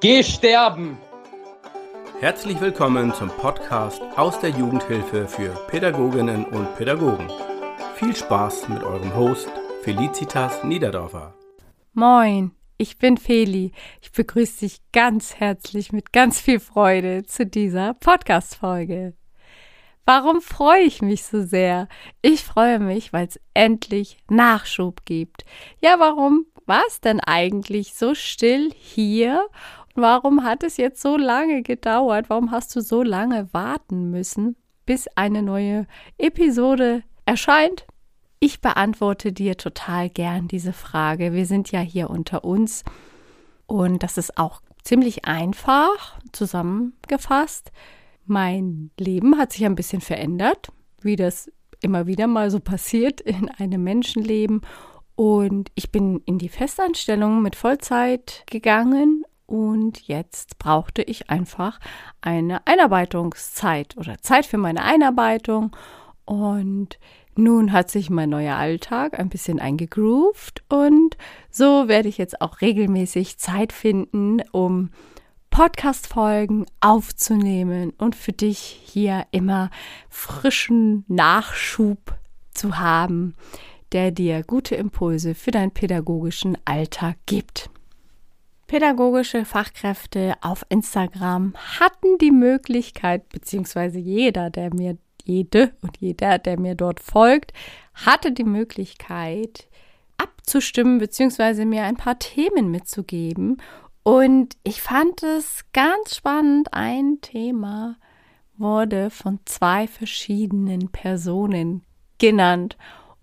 Geh sterben! Herzlich willkommen zum Podcast aus der Jugendhilfe für Pädagoginnen und Pädagogen. Viel Spaß mit eurem Host Felicitas Niederdorfer. Moin, ich bin Feli. Ich begrüße dich ganz herzlich mit ganz viel Freude zu dieser Podcast-Folge. Warum freue ich mich so sehr? Ich freue mich, weil es endlich Nachschub gibt. Ja, warum war es denn eigentlich so still hier Warum hat es jetzt so lange gedauert? Warum hast du so lange warten müssen, bis eine neue Episode erscheint? Ich beantworte dir total gern diese Frage. Wir sind ja hier unter uns und das ist auch ziemlich einfach zusammengefasst. Mein Leben hat sich ein bisschen verändert, wie das immer wieder mal so passiert in einem Menschenleben. Und ich bin in die Festanstellung mit Vollzeit gegangen und jetzt brauchte ich einfach eine Einarbeitungszeit oder Zeit für meine Einarbeitung. Und nun hat sich mein neuer Alltag ein bisschen eingegroovt und so werde ich jetzt auch regelmäßig Zeit finden, um Podcast-Folgen aufzunehmen und für dich hier immer frischen Nachschub zu haben, der dir gute Impulse für deinen pädagogischen Alltag gibt. Pädagogische Fachkräfte auf Instagram hatten die Möglichkeit, beziehungsweise jeder, der mir, jede und jeder, der mir dort folgt, hatte die Möglichkeit, abzustimmen, beziehungsweise mir ein paar Themen mitzugeben. Und ich fand es ganz spannend. Ein Thema wurde von zwei verschiedenen Personen genannt.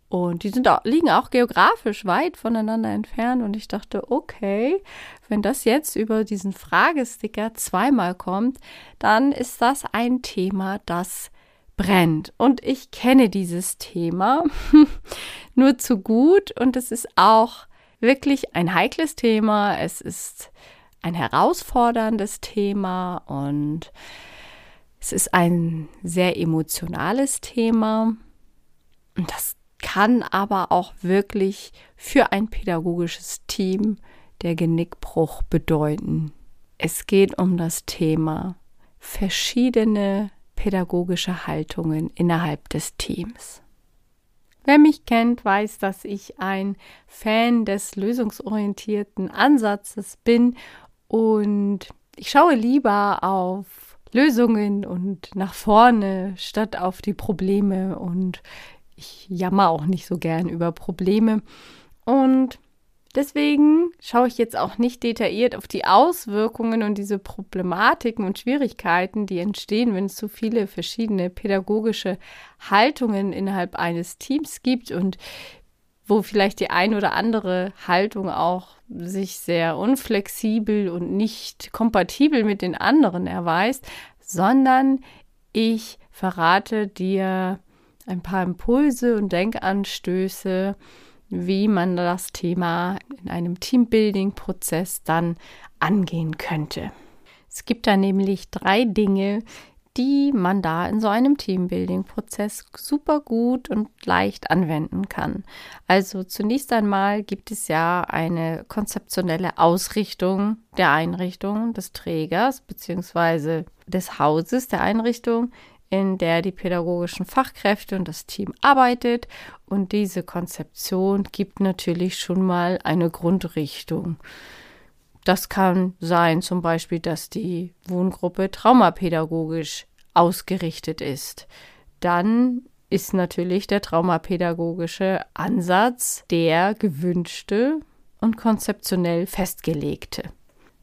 Und die sind auch, liegen auch geografisch weit voneinander entfernt. Und ich dachte, okay, wenn das jetzt über diesen Fragesticker zweimal kommt, dann ist das ein Thema, das brennt. Und ich kenne dieses Thema nur zu gut. Und es ist auch wirklich ein heikles Thema. Es ist ein herausforderndes Thema und es ist ein sehr emotionales Thema. Und das kann aber auch wirklich für ein pädagogisches Team der Genickbruch bedeuten. Es geht um das Thema verschiedene pädagogische Haltungen innerhalb des Teams. Wer mich kennt, weiß, dass ich ein Fan des lösungsorientierten Ansatzes bin und ich schaue lieber auf Lösungen und nach vorne statt auf die Probleme und ich jammer auch nicht so gern über Probleme. Und deswegen schaue ich jetzt auch nicht detailliert auf die Auswirkungen und diese Problematiken und Schwierigkeiten, die entstehen, wenn es so viele verschiedene pädagogische Haltungen innerhalb eines Teams gibt und wo vielleicht die ein oder andere Haltung auch sich sehr unflexibel und nicht kompatibel mit den anderen erweist, sondern ich verrate dir ein paar Impulse und Denkanstöße, wie man das Thema in einem Teambuilding-Prozess dann angehen könnte. Es gibt da nämlich drei Dinge, die man da in so einem Teambuilding-Prozess super gut und leicht anwenden kann. Also zunächst einmal gibt es ja eine konzeptionelle Ausrichtung der Einrichtung des Trägers bzw. des Hauses der Einrichtung, in der die pädagogischen Fachkräfte und das Team arbeitet. Und diese Konzeption gibt natürlich schon mal eine Grundrichtung. Das kann sein zum Beispiel, dass die Wohngruppe traumapädagogisch ausgerichtet ist. Dann ist natürlich der traumapädagogische Ansatz der gewünschte und konzeptionell festgelegte.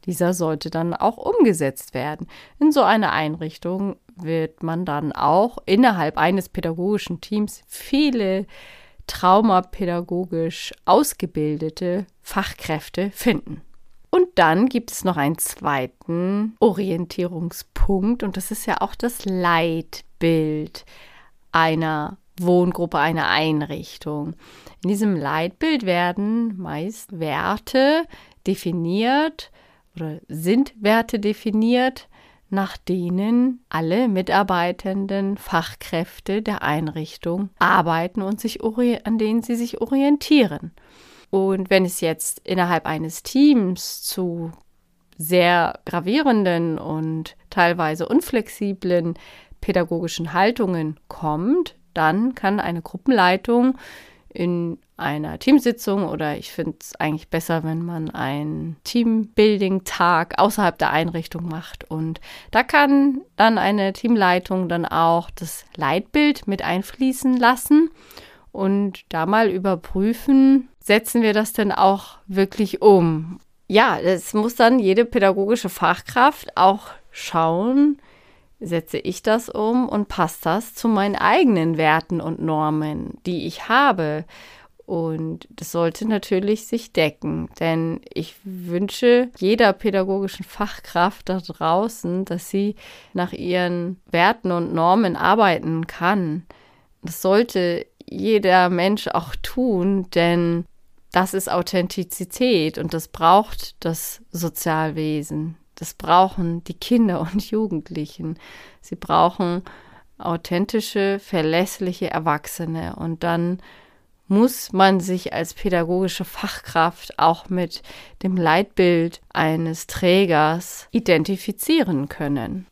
Dieser sollte dann auch umgesetzt werden. In so einer Einrichtung wird man dann auch innerhalb eines pädagogischen Teams viele traumapädagogisch ausgebildete Fachkräfte finden. Und dann gibt es noch einen zweiten Orientierungspunkt und das ist ja auch das Leitbild einer Wohngruppe, einer Einrichtung. In diesem Leitbild werden meist Werte definiert oder sind Werte definiert, nach denen alle mitarbeitenden Fachkräfte der Einrichtung arbeiten und sich an denen sie sich orientieren. Und wenn es jetzt innerhalb eines Teams zu sehr gravierenden und teilweise unflexiblen pädagogischen Haltungen kommt, dann kann eine Gruppenleitung in einer Teamsitzung oder ich finde es eigentlich besser, wenn man einen Teambuilding-Tag außerhalb der Einrichtung macht. Und da kann dann eine Teamleitung dann auch das Leitbild mit einfließen lassen und da mal überprüfen, setzen wir das denn auch wirklich um? Ja, es muss dann jede pädagogische Fachkraft auch schauen, setze ich das um und passt das zu meinen eigenen Werten und Normen, die ich habe. Und das sollte natürlich sich decken, denn ich wünsche jeder pädagogischen Fachkraft da draußen, dass sie nach ihren Werten und Normen arbeiten kann. Das sollte jeder Mensch auch tun, denn das ist Authentizität und das braucht das Sozialwesen. Das brauchen die Kinder und Jugendlichen. Sie brauchen authentische, verlässliche Erwachsene. Und dann muss man sich als pädagogische Fachkraft auch mit dem Leitbild eines Trägers identifizieren können.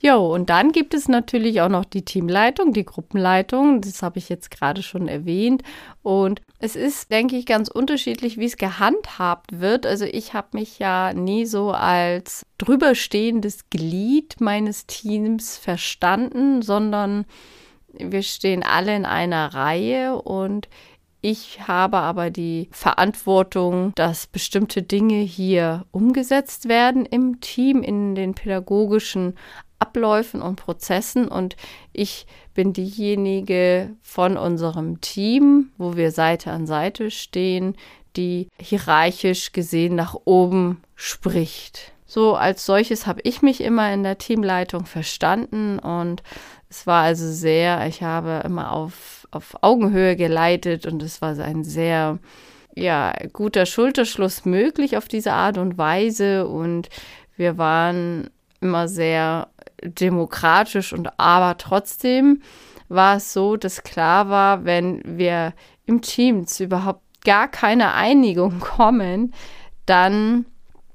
Jo, und dann gibt es natürlich auch noch die Teamleitung, die Gruppenleitung. Das habe ich jetzt gerade schon erwähnt. Und es ist, denke ich, ganz unterschiedlich, wie es gehandhabt wird. Also ich habe mich ja nie so als drüberstehendes Glied meines Teams verstanden, sondern wir stehen alle in einer Reihe und ich habe aber die Verantwortung, dass bestimmte Dinge hier umgesetzt werden im Team, in den pädagogischen Abläufen und Prozessen. Und ich bin diejenige von unserem Team, wo wir Seite an Seite stehen, die hierarchisch gesehen nach oben spricht. So als solches habe ich mich immer in der Teamleitung verstanden. Und es war also sehr, ich habe immer auf, auf Augenhöhe geleitet. Und es war ein sehr ja, guter Schulterschluss möglich auf diese Art und Weise. Und wir waren immer sehr demokratisch und aber trotzdem war es so, dass klar war, wenn wir im Team zu überhaupt gar keine Einigung kommen, dann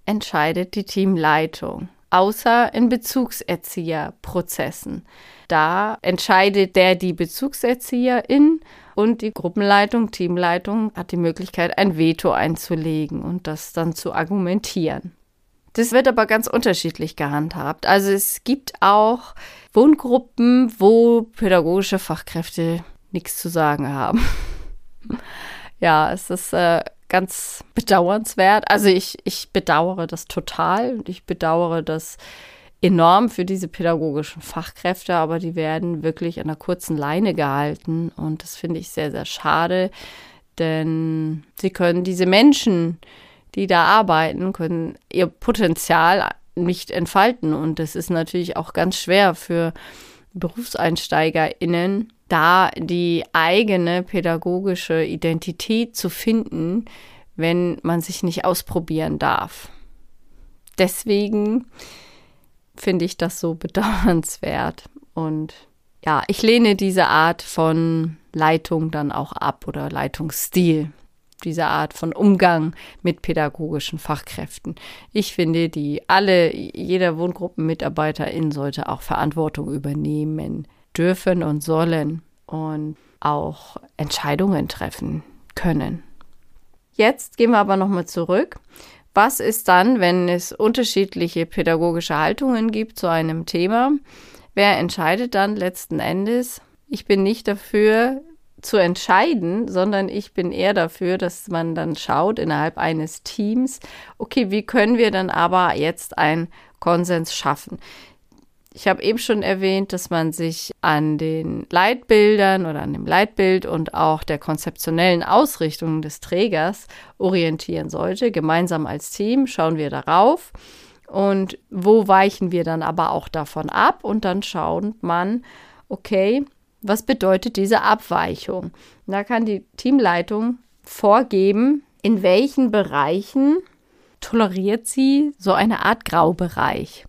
entscheidet die Teamleitung. Außer in Bezugserzieherprozessen. Da entscheidet der die Bezugserzieherin und die Gruppenleitung, Teamleitung hat die Möglichkeit, ein Veto einzulegen und das dann zu argumentieren. Das wird aber ganz unterschiedlich gehandhabt. Also es gibt auch Wohngruppen, wo pädagogische Fachkräfte nichts zu sagen haben. ja, es ist äh, ganz bedauernswert. Also ich, ich bedauere das total und ich bedauere das enorm für diese pädagogischen Fachkräfte, aber die werden wirklich an einer kurzen Leine gehalten und das finde ich sehr, sehr schade, denn sie können diese Menschen, die da arbeiten, können ihr Potenzial nicht entfalten. Und das ist natürlich auch ganz schwer für BerufseinsteigerInnen, da die eigene pädagogische Identität zu finden, wenn man sich nicht ausprobieren darf. Deswegen finde ich das so bedauernswert. Und ja, ich lehne diese Art von Leitung dann auch ab oder Leitungsstil diese Art von Umgang mit pädagogischen Fachkräften. Ich finde, die alle, jeder Wohngruppenmitarbeiterin sollte auch Verantwortung übernehmen dürfen und sollen und auch Entscheidungen treffen können. Jetzt gehen wir aber nochmal zurück. Was ist dann, wenn es unterschiedliche pädagogische Haltungen gibt zu einem Thema? Wer entscheidet dann letzten Endes? Ich bin nicht dafür, zu entscheiden, sondern ich bin eher dafür, dass man dann schaut innerhalb eines Teams, okay, wie können wir dann aber jetzt einen Konsens schaffen? Ich habe eben schon erwähnt, dass man sich an den Leitbildern oder an dem Leitbild und auch der konzeptionellen Ausrichtung des Trägers orientieren sollte. Gemeinsam als Team schauen wir darauf und wo weichen wir dann aber auch davon ab und dann schaut man, okay, was bedeutet diese Abweichung? Da kann die Teamleitung vorgeben, in welchen Bereichen toleriert sie so eine Art Graubereich.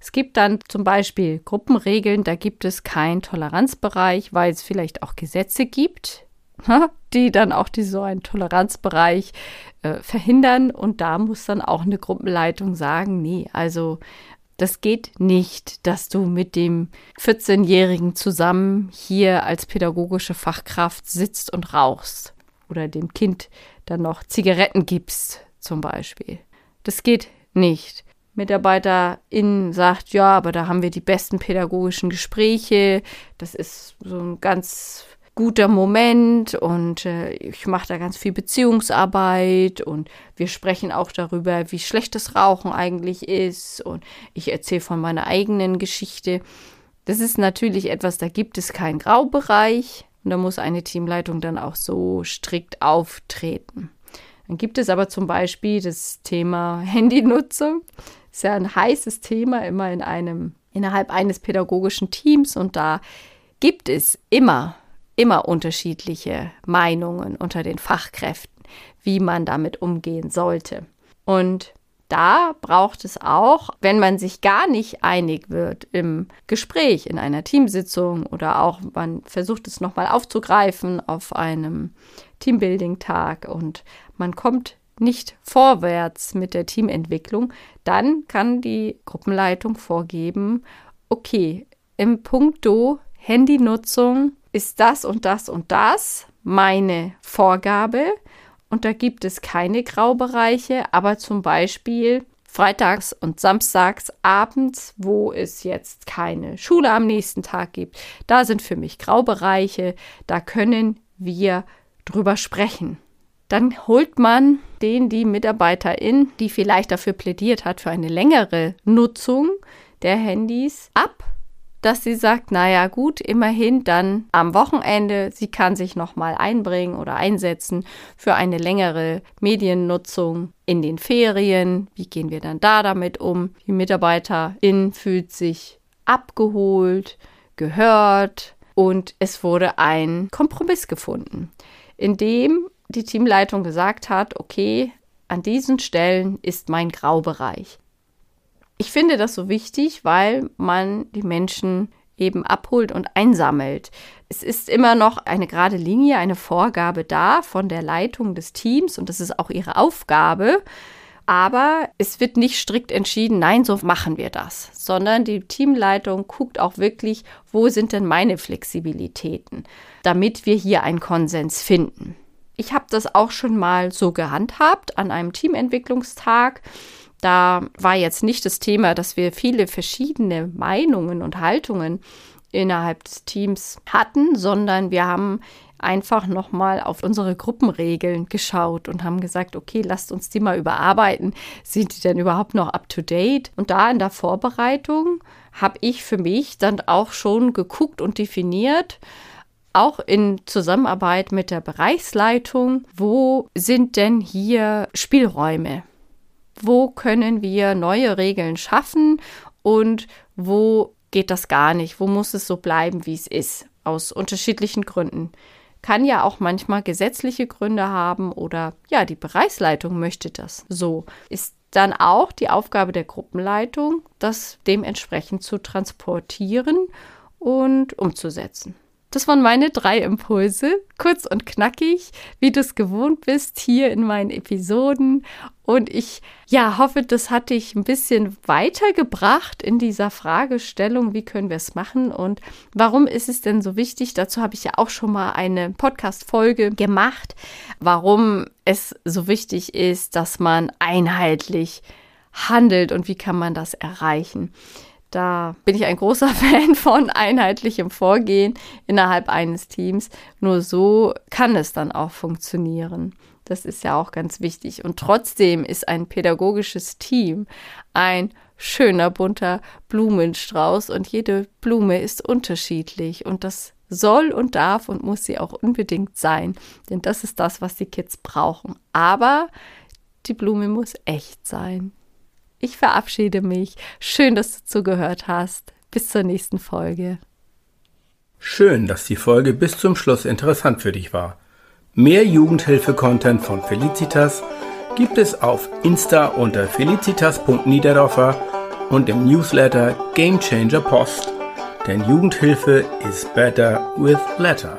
Es gibt dann zum Beispiel Gruppenregeln, da gibt es keinen Toleranzbereich, weil es vielleicht auch Gesetze gibt, die dann auch die, so einen Toleranzbereich äh, verhindern. Und da muss dann auch eine Gruppenleitung sagen, nee, also das geht nicht, dass du mit dem 14-Jährigen zusammen hier als pädagogische Fachkraft sitzt und rauchst oder dem Kind dann noch Zigaretten gibst, zum Beispiel. Das geht nicht. Mitarbeiterin sagt, ja, aber da haben wir die besten pädagogischen Gespräche. Das ist so ein ganz guter Moment und äh, ich mache da ganz viel Beziehungsarbeit und wir sprechen auch darüber, wie schlecht das Rauchen eigentlich ist und ich erzähle von meiner eigenen Geschichte. Das ist natürlich etwas, da gibt es keinen Graubereich und da muss eine Teamleitung dann auch so strikt auftreten. Dann gibt es aber zum Beispiel das Thema Handynutzung. Ist ja ein heißes Thema immer in einem innerhalb eines pädagogischen Teams und da gibt es immer immer unterschiedliche Meinungen unter den Fachkräften, wie man damit umgehen sollte. Und da braucht es auch, wenn man sich gar nicht einig wird im Gespräch, in einer Teamsitzung oder auch man versucht es nochmal aufzugreifen auf einem Teambuilding-Tag und man kommt nicht vorwärts mit der Teamentwicklung, dann kann die Gruppenleitung vorgeben, okay, im Punkto Handynutzung ist das und das und das meine Vorgabe. Und da gibt es keine Graubereiche, aber zum Beispiel freitags und samstags abends, wo es jetzt keine Schule am nächsten Tag gibt, da sind für mich Graubereiche, da können wir drüber sprechen. Dann holt man den, die Mitarbeiterin, die vielleicht dafür plädiert hat, für eine längere Nutzung der Handys ab dass sie sagt, naja gut, immerhin dann am Wochenende, sie kann sich nochmal einbringen oder einsetzen für eine längere Mediennutzung in den Ferien. Wie gehen wir dann da damit um? Die Mitarbeiterin fühlt sich abgeholt, gehört und es wurde ein Kompromiss gefunden, in dem die Teamleitung gesagt hat, okay, an diesen Stellen ist mein Graubereich. Ich finde das so wichtig, weil man die Menschen eben abholt und einsammelt. Es ist immer noch eine gerade Linie, eine Vorgabe da von der Leitung des Teams und das ist auch ihre Aufgabe. Aber es wird nicht strikt entschieden, nein, so machen wir das, sondern die Teamleitung guckt auch wirklich, wo sind denn meine Flexibilitäten, damit wir hier einen Konsens finden. Ich habe das auch schon mal so gehandhabt an einem Teamentwicklungstag. Da war jetzt nicht das Thema, dass wir viele verschiedene Meinungen und Haltungen innerhalb des Teams hatten, sondern wir haben einfach nochmal auf unsere Gruppenregeln geschaut und haben gesagt, okay, lasst uns die mal überarbeiten. Sind die denn überhaupt noch up-to-date? Und da in der Vorbereitung habe ich für mich dann auch schon geguckt und definiert, auch in Zusammenarbeit mit der Bereichsleitung, wo sind denn hier Spielräume? Wo können wir neue Regeln schaffen und wo geht das gar nicht, wo muss es so bleiben, wie es ist, aus unterschiedlichen Gründen. Kann ja auch manchmal gesetzliche Gründe haben oder ja, die Bereichsleitung möchte das so. Ist dann auch die Aufgabe der Gruppenleitung, das dementsprechend zu transportieren und umzusetzen. Das waren meine drei Impulse, kurz und knackig, wie du es gewohnt bist hier in meinen Episoden. Und ich ja, hoffe, das hat dich ein bisschen weitergebracht in dieser Fragestellung, wie können wir es machen und warum ist es denn so wichtig? Dazu habe ich ja auch schon mal eine Podcast-Folge gemacht, warum es so wichtig ist, dass man einheitlich handelt und wie kann man das erreichen. Da bin ich ein großer Fan von einheitlichem Vorgehen innerhalb eines Teams. Nur so kann es dann auch funktionieren. Das ist ja auch ganz wichtig. Und trotzdem ist ein pädagogisches Team ein schöner bunter Blumenstrauß und jede Blume ist unterschiedlich und das soll und darf und muss sie auch unbedingt sein, denn das ist das, was die Kids brauchen. Aber die Blume muss echt sein. Ich verabschiede mich. Schön, dass du zugehört hast. Bis zur nächsten Folge. Schön, dass die Folge bis zum Schluss interessant für dich war. Mehr Jugendhilfe-Content von Felicitas gibt es auf Insta unter felicitas.niederdorfer und im Newsletter Game Changer Post. Denn Jugendhilfe is better with letter.